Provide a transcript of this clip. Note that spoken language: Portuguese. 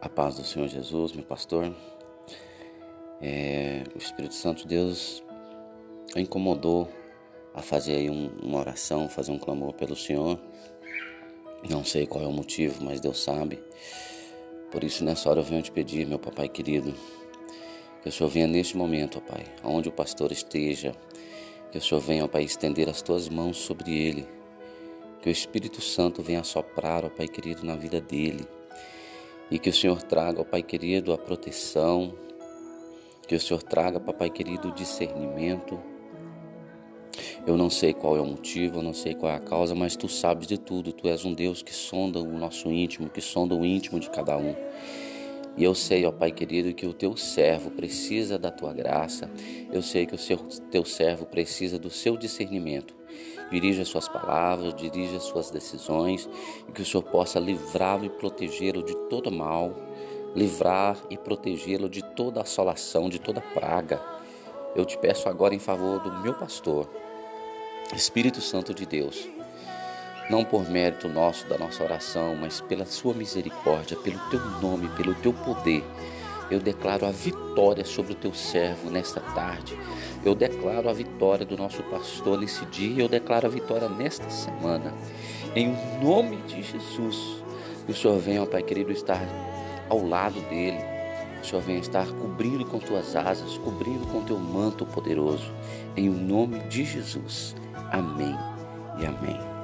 A paz do Senhor Jesus, meu pastor. É, o Espírito Santo de Deus incomodou a fazer aí um, uma oração, fazer um clamor pelo Senhor. Não sei qual é o motivo, mas Deus sabe. Por isso, nessa hora eu venho te pedir, meu papai querido, que o Senhor venha neste momento, ó Pai, aonde o pastor esteja, que o Senhor venha, ó Pai, estender as tuas mãos sobre ele, que o Espírito Santo venha soprar, ó Pai querido, na vida dele, e que o Senhor traga, ó Pai querido, a proteção, que o Senhor traga, papai querido, o discernimento. Eu não sei qual é o motivo, eu não sei qual é a causa, mas tu sabes de tudo. Tu és um Deus que sonda o nosso íntimo, que sonda o íntimo de cada um. E eu sei, ó Pai querido, que o teu servo precisa da tua graça. Eu sei que o seu, teu servo precisa do seu discernimento. Dirija as suas palavras, dirija as suas decisões e que o Senhor possa livrá-lo e protegê-lo de todo mal, livrar e protegê-lo de toda assolação, de toda praga. Eu te peço agora em favor do meu pastor, Espírito Santo de Deus não por mérito nosso, da nossa oração, mas pela Sua misericórdia, pelo Teu nome, pelo Teu poder. Eu declaro a vitória sobre o Teu servo nesta tarde. Eu declaro a vitória do nosso pastor nesse dia. Eu declaro a vitória nesta semana. Em nome de Jesus. Que o Senhor venha, Pai querido, estar ao lado dele. O Senhor venha estar cobrindo com tuas asas, cobrindo com teu manto poderoso. Em nome de Jesus. Amém e amém.